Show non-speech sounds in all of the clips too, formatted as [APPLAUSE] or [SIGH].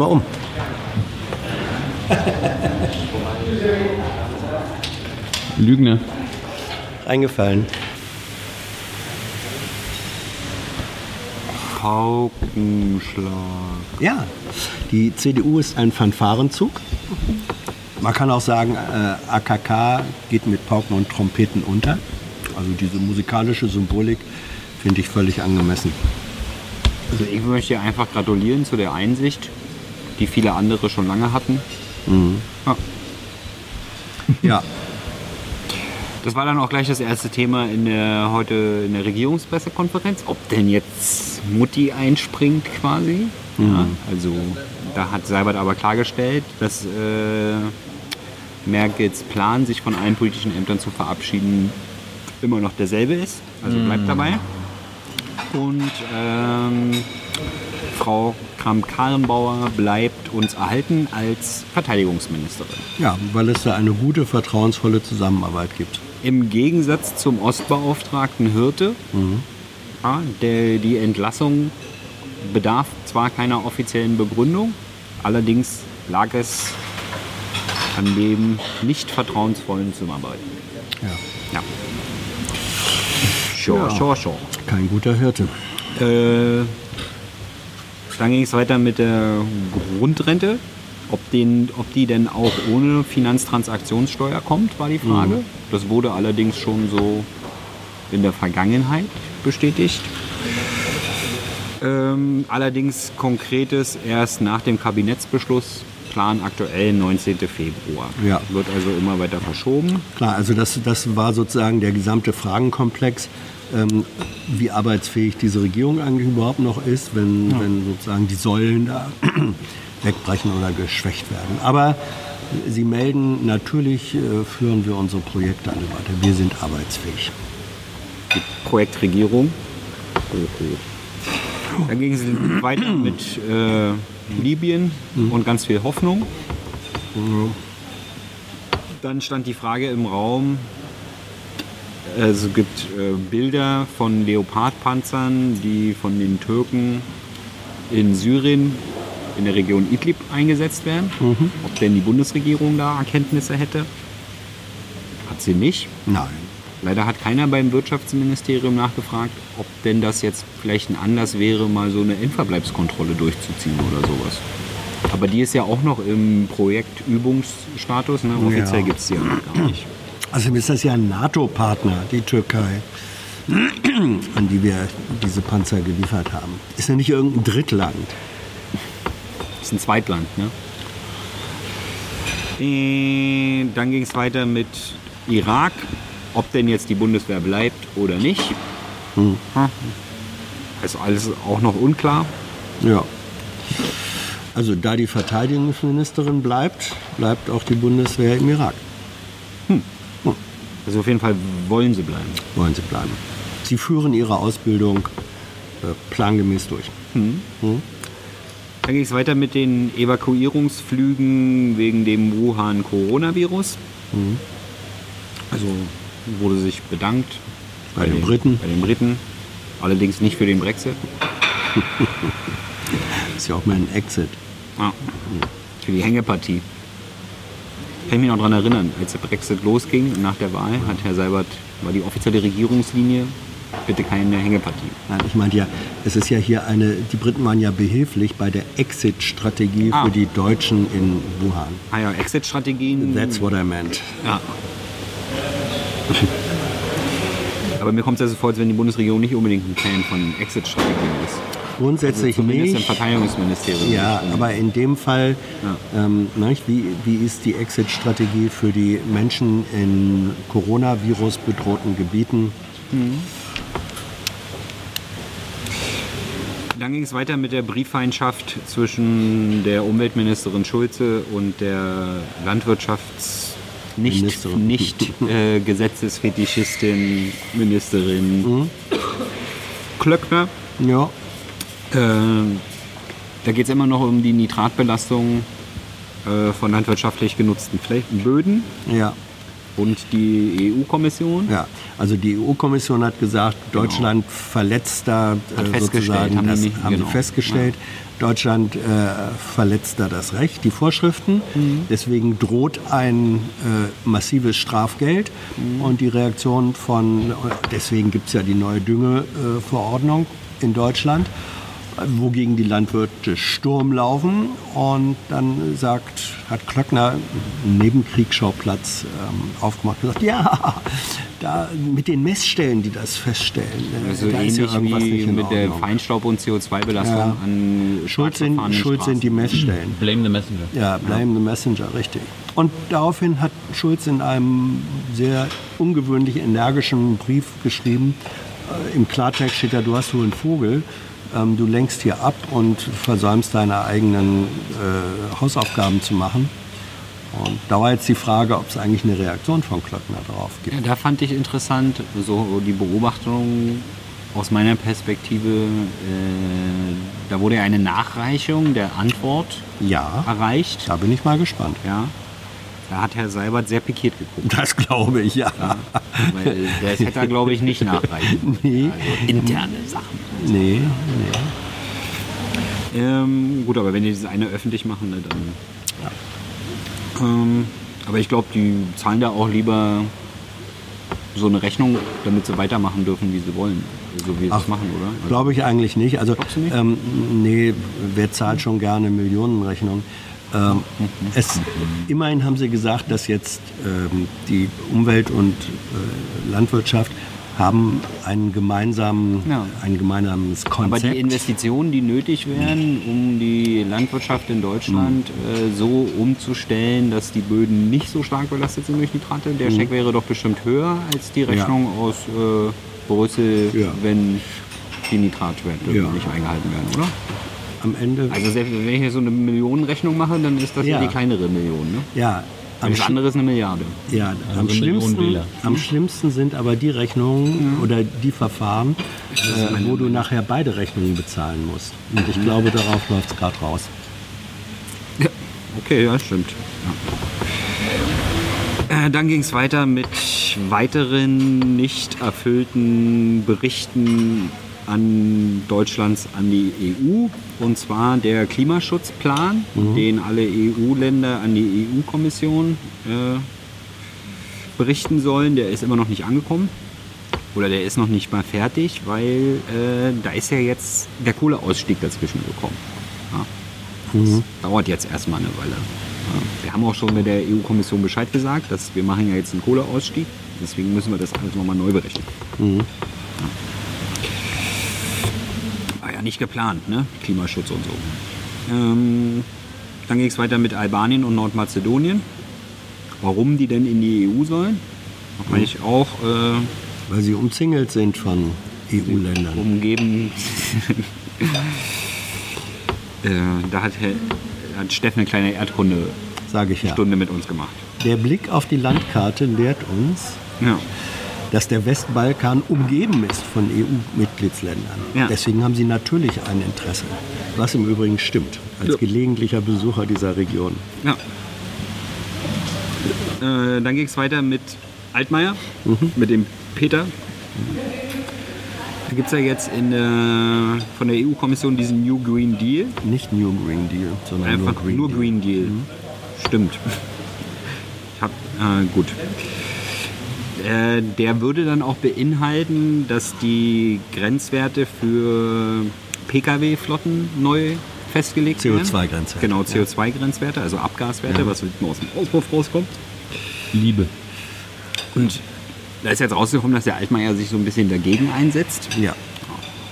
Mal um. Lügner. Eingefallen. Paukenschlag. Ja, die CDU ist ein Fanfarenzug. Man kann auch sagen, äh, AKK geht mit Pauken und Trompeten unter. Also diese musikalische Symbolik finde ich völlig angemessen. Also ich möchte einfach gratulieren zu der Einsicht, die viele andere schon lange hatten. Ja. [LAUGHS] Ja, Das war dann auch gleich das erste Thema in der heute in der Regierungspressekonferenz, ob denn jetzt Mutti einspringt quasi. Ja, also da hat Seibert aber klargestellt, dass äh, Merkels Plan, sich von allen politischen Ämtern zu verabschieden, immer noch derselbe ist. Also bleibt dabei. Und ähm, Frau Kramp-Karrenbauer bleibt uns erhalten als Verteidigungsministerin. ja, weil es da eine gute, vertrauensvolle Zusammenarbeit gibt. Im Gegensatz zum Ostbeauftragten Hirte, ja, der, die Entlassung bedarf zwar keiner offiziellen Begründung, allerdings lag es an dem nicht vertrauensvollen Zusammenarbeiten. Ja. Ja. Sure, Ja. sure, sure. Kein guter Hirte. Äh, dann ging es weiter mit der Grundrente. Ob, den, ob die denn auch ohne Finanztransaktionssteuer kommt, war die Frage. Das wurde allerdings schon so in der Vergangenheit bestätigt. Ähm, allerdings konkretes erst nach dem Kabinettsbeschluss, Plan aktuell 19. Februar. Ja. Wird also immer weiter verschoben. Klar, also das, das war sozusagen der gesamte Fragenkomplex, ähm, wie arbeitsfähig diese Regierung eigentlich überhaupt noch ist, wenn, wenn sozusagen die Säulen da [CLEARS THROAT] wegbrechen oder geschwächt werden. Aber Sie melden, natürlich äh, führen wir unsere Projekte alle weiter. Wir sind arbeitsfähig. Projektregierung. Dann ging es weiter [CLEARS THROAT] mit äh, Libyen und ganz viel Hoffnung. Dann stand die Frage im Raum, es gibt äh, Bilder von Leopardpanzern, die von den Türken in Syrien, in der Region Idlib eingesetzt werden. Ob denn die Bundesregierung da Erkenntnisse hätte? Hat sie nicht. Nein. Leider hat keiner beim Wirtschaftsministerium nachgefragt, ob denn das jetzt vielleicht ein Anlass wäre, mal so eine Endverbleibskontrolle durchzuziehen oder sowas. Aber die ist ja auch noch im Projektübungsstatus. Ne? Offiziell Ja. gibt es die ja noch gar nicht. Also ist das ja ein NATO-Partner, die Türkei, [CLEARS THROAT] an die wir diese Panzer geliefert haben. Ist ja nicht irgendein Drittland. ist ein Zweitland. Ne? Äh, Dann ging es weiter mit Irak. Ob denn jetzt die Bundeswehr bleibt oder nicht. Hm. Ist alles auch noch unklar. Ja. Also da die Verteidigungsministerin bleibt, bleibt auch die Bundeswehr im Irak. Also auf jeden Fall wollen sie bleiben. Wollen sie bleiben. Sie führen ihre Ausbildung äh, plangemäß durch. Dann ging es weiter mit den Evakuierungsflügen wegen dem Wuhan-Coronavirus. Also wurde sich bedankt Bei den Briten. Bei den Briten. Allerdings nicht für den Brexit. [LAUGHS] Ist ja auch mal ein Exit. Ja. Für die Hängepartie. Kann ich mich noch daran erinnern, als der Brexit losging nach der Wahl, hat Herr Seibert, war die offizielle Regierungslinie, bitte keine Hängepartie. Nein, ich meinte ja, es ist ja hier eine, die Briten waren ja behilflich bei der Exit-Strategie Ah. für die Deutschen in Wuhan. Ah ja, Exit-Strategien. That's what I meant. Ja. Aber mir kommt es also vor, als wenn die Bundesregierung nicht unbedingt ein Fan von Exit-Strategien. Grundsätzlich Also Zumindest im nicht. Verteidigungsministerium. Ja, nicht. aber in dem Fall, Ja. ähm, nicht, wie, wie ist die Exit-Strategie für die Menschen in Coronavirus bedrohten Gebieten? Dann ging es weiter mit der Brieffeindschaft zwischen der Umweltministerin Schulze und der Landwirtschafts nicht, Ministerin. nicht äh, Gesetzesfetischistin Ministerin Klöckner. Ja, da geht es immer noch um die Nitratbelastung äh, von landwirtschaftlich genutzten Böden. ja. Und die EU-Kommission? Ja, also die EU-Kommission hat gesagt, Deutschland verletzt da äh, sozusagen, haben das nicht- haben genau. sie festgestellt. Deutschland äh, verletzt da das Recht, die Vorschriften. Mhm. Deswegen droht ein äh, massives Strafgeld. Mhm. Und die Reaktion von, deswegen gibt es ja die neue Düngeverordnung in Deutschland, wogegen die Landwirte Sturm laufen. Und dann sagt, hat Klöckner einen Nebenkriegsschauplatz ähm, aufgemacht und gesagt, ja, [LAUGHS] da mit den Messstellen, die das feststellen, äh, Also da ähnlich ist ja irgendwas wie mit der. Feinstaub- und CO2-Belastung Ja. an Schuld sind, schuld sind die Straßen. Messstellen. Blame the messenger. Ja, blame the messenger, richtig. Und daraufhin hat Schulz in einem sehr ungewöhnlich energischen Brief geschrieben, äh, im Klartext steht da, du hast wohl einen Vogel, ähm, du lenkst hier ab und versäumst deine eigenen äh, Hausaufgaben zu machen. Und da war jetzt die Frage, ob es eigentlich eine Reaktion von Klöckner darauf gibt. Ja, da fand ich interessant, so die Beobachtung aus meiner Perspektive, äh, da wurde ja eine Nachreichung der Antwort Ja, erreicht. da bin ich mal gespannt. Ja. Da hat Herr Seibert sehr pikiert geguckt. Das glaube ich, ja. Weil das hätte er, glaube ich, nicht nachreichen. Nee, Also interne Sachen. nee, nee. Ähm, gut, aber wenn die dieses eine öffentlich machen, ne, dann. Ähm, aber ich glaube, die zahlen da auch lieber so eine Rechnung, damit sie weitermachen dürfen, wie sie wollen. So wie sie es machen, oder? Also, Glaube ich eigentlich nicht. Also, nicht? Ähm, nee, wer zahlt schon gerne Millionenrechnungen? Ähm, es, immerhin haben sie gesagt, dass jetzt ähm, die Umwelt und äh, Landwirtschaft haben einen gemeinsamen, Ja. ein gemeinsames aber Konzept. die Investitionen, die nötig wären, um die Landwirtschaft in Deutschland äh, so umzustellen, dass die Böden nicht so stark belastet sind durch Nitrate, der Scheck wäre doch bestimmt höher als die Rechnung aus äh, Brüssel, Ja. wenn die Nitratwerte Ja. nicht eingehalten werden, oder? Am Ende, Also selbst wenn ich jetzt so eine Millionenrechnung mache, dann ist das ja, Ja. die kleinere Million. Ne? ja, am, Das andere ist eine Milliarde. ja, am, eine Million schlimmsten, am schlimmsten sind aber die Rechnungen oder die Verfahren, äh, wo du nachher beide Rechnungen bezahlen musst. Und ich glaube, darauf läuft es gerade raus. Okay, ja, stimmt. Ja. Äh, dann ging es weiter mit weiteren nicht erfüllten Berichten an Deutschlands an die EU. Und zwar der Klimaschutzplan, den alle EU-Länder an die EU-Kommission äh, berichten sollen. Der ist immer noch nicht angekommen. Oder der ist noch nicht mal fertig, weil äh, da ist ja jetzt der Kohleausstieg dazwischen gekommen. Ja. Das dauert jetzt erstmal eine Weile. Ja. Wir haben auch schon mit der EU-Kommission Bescheid gesagt, dass wir machen ja jetzt einen Kohleausstieg. Deswegen müssen wir das alles nochmal neu berechnen. War ja nicht geplant, ne? Klimaschutz und so. Ähm, dann ging es weiter mit Albanien und Nordmazedonien. Warum die denn in die EU sollen? Weil ich auch äh, Weil sie umzingelt sind von EU-Ländern. umgeben. [LAUGHS] äh, da hat, hat Steffen eine kleine Erdkunde-Stunde Sage ich ja. mit uns gemacht. Der Blick auf die Landkarte lehrt uns, Ja. Dass der Westbalkan umgeben ist von EU-Mitgliedsländern. Ja. Deswegen haben sie natürlich ein Interesse. Was im Übrigen stimmt, als Ja. gelegentlicher Besucher dieser Region. ja. Äh, dann ging es weiter mit Altmaier, mit dem Peter. Da gibt es ja jetzt in, der- von der EU-Kommission diesen New Green Deal. Nicht New Green Deal, sondern Einfach nur Green nur Deal. Green Deal. Stimmt. [LAUGHS] Ich hab, äh, gut. Äh, der würde dann auch beinhalten, dass die Grenzwerte für Pkw-Flotten neu festgelegt werden. CO2-Grenzwerte. Genau, CO2-Grenzwerte, also Abgaswerte, was hinten aus dem Auspuff rauskommt. Liebe. Und da ist jetzt rausgekommen, dass der Altmaier sich so ein bisschen dagegen einsetzt. Ja.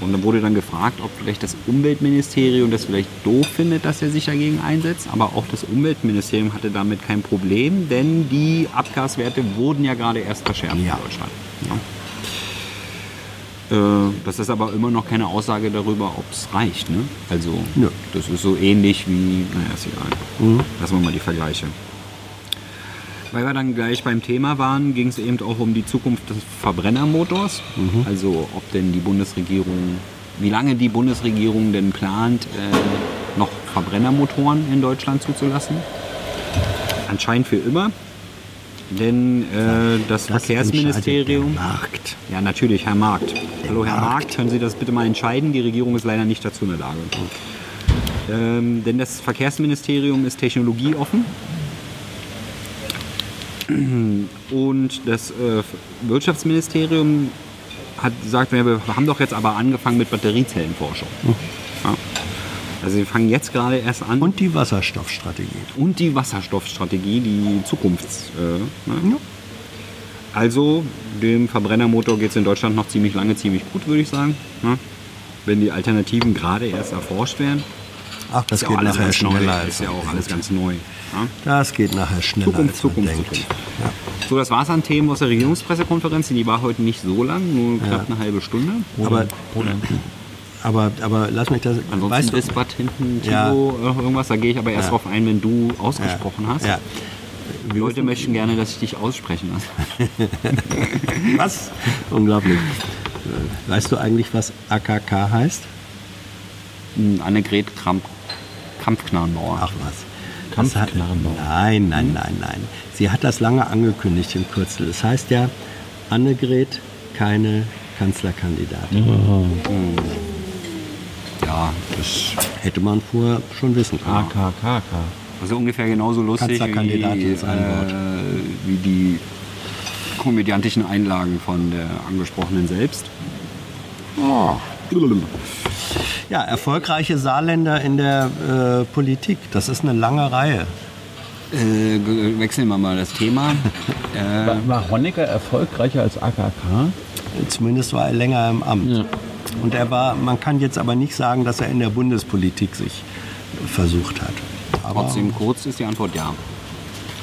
Und dann wurde dann gefragt, ob vielleicht das Umweltministerium das vielleicht doof findet, dass er sich dagegen einsetzt. Aber auch das Umweltministerium hatte damit kein Problem, denn die Abgaswerte wurden ja gerade erst verschärft Ja. in Deutschland. Ja. Äh, das ist aber immer noch keine Aussage darüber, ob es reicht. Ne? Also Nö. das ist so ähnlich wie, naja, ist egal. Lassen wir mal die Vergleiche. Weil wir dann gleich beim Thema waren, ging es eben auch um die Zukunft des Verbrennermotors. Also ob denn die Bundesregierung, wie lange die Bundesregierung denn plant, äh, noch Verbrennermotoren in Deutschland zuzulassen. Anscheinend für immer. Denn äh, das, Das Verkehrsministerium. der Markt. Ja, natürlich, Herr Markt. Hallo, Herr Markt. Markt, können Sie das bitte mal entscheiden? Die Regierung ist leider nicht dazu in der Lage. Ähm, denn das Verkehrsministerium ist technologieoffen. Und das äh, Wirtschaftsministerium hat gesagt, wir haben doch jetzt aber angefangen mit Batteriezellenforschung. Ja. Also wir fangen jetzt gerade erst an. Und die Wasserstoffstrategie. und die Wasserstoffstrategie, die Zukunfts. Äh, ne? Also dem Verbrennermotor geht es in Deutschland noch ziemlich lange, ziemlich gut, würde ich sagen. Ne? Wenn die Alternativen gerade erst erforscht werden. Ach, das Ist ja geht auch alles nachher schneller. Ist ja auch alles ganz neu. Ja? Das geht nachher schneller, Zukunft, als man Zukunft, denkt. Zukunft. Ja. So, das war's an Themen aus der Regierungspressekonferenz. Die war heute nicht so lang, nur knapp eine halbe Stunde. Aber, aber, aber lass mich das. Ansonsten weißt du, Dispat hinten, Timo, Ja. irgendwas, da gehe ich aber erst Ja. drauf ein, wenn du ausgesprochen hast. Ja. Die Leute möchten gerne, dass ich dich aussprechen lasse. [LAUGHS] Was? Unglaublich. Äh, Weißt du eigentlich, was AKK heißt? Hm, Annegret Kramp Krampfknarrenbauer. Ach was. Das hat, Kampfknarrenbauer. nein, nein, nein, nein. Sie hat das lange angekündigt im Kürzel. Das heißt ja, Annegret keine Kanzlerkandidatin. Ja, das Hätte man vorher schon wissen können. AKKK. also ungefähr genauso lustig wie, Kanzlerkandidatin ist ein Wort. äh, wie die komödiantischen Einlagen von der Angesprochenen selbst. Ja, erfolgreiche Saarländer in der äh, Politik. Das ist eine lange Reihe. Äh, wechseln wir mal das Thema. äh, [LAUGHS] War, war Honecker erfolgreicher als AKK? Zumindest war er länger im Amt. Ja. Und er war, man kann jetzt aber nicht sagen, dass er in der Bundespolitik sich versucht hat. Aber trotzdem kurz ist die Antwort ja.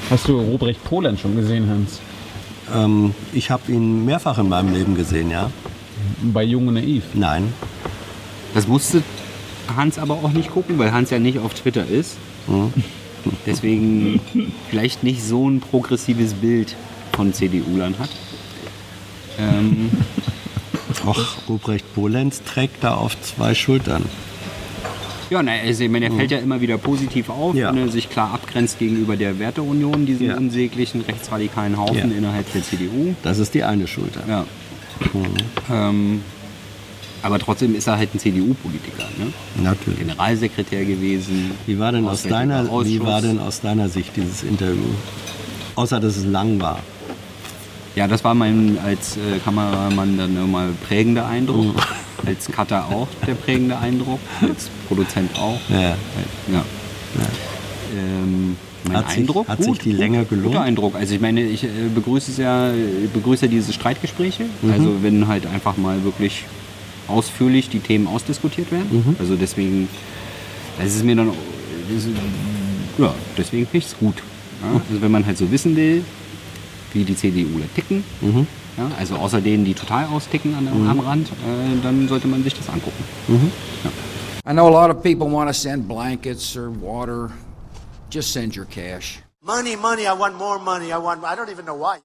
Hast du Ruprecht Polenz schon gesehen, Hans? ähm, ich habe ihn mehrfach in meinem Leben gesehen, ja. Bei Jung und Naiv. Nein. Das musste Hans aber auch nicht gucken, weil Hans ja nicht auf Twitter ist. Deswegen vielleicht nicht so ein progressives Bild von CDU-Lern hat. Ähm, [LAUGHS] Och, Ruprecht Polenz trägt da auf zwei Schultern. ja, na, also, ich meine, er fällt ja immer wieder positiv auf, Ja. wenn er sich klar abgrenzt gegenüber der Werteunion, diesem Ja. unsäglichen rechtsradikalen Haufen Ja. innerhalb der CDU. Das ist die eine Schulter. Ja. Ähm, aber trotzdem ist er halt ein CDU-Politiker. Ne? Natürlich. Generalsekretär gewesen. Wie war, denn aus deiner, wie war denn aus deiner Sicht dieses Interview? Außer, dass es lang war. Ja, das war mein als äh, Kameramann dann nochmal prägender Eindruck. Mhm. Als Cutter auch der prägende Eindruck. Als Produzent auch. Ja. Ja. Ähm, mein Hat sich- Eindruck? hat sich die Länge gelohnt? Guter Eindruck. Also ich meine, ich äh, begrüße es ja, begrüße diese Streitgespräche. Mhm. Also wenn halt einfach mal wirklich ausführlich die Themen ausdiskutiert werden. Mhm. Also deswegen, es ist mir dann, das ist, ja, deswegen finde ich es gut. Ja? Also wenn man halt so wissen will, wie die CDUler ticken, Mhm. ja, also außer denen, die total austicken an, am Rand, äh, dann sollte man sich das angucken. I know a lot of people want to send blankets or water. Just send your cash. Money, money, I want more money. I want, I don't even know why.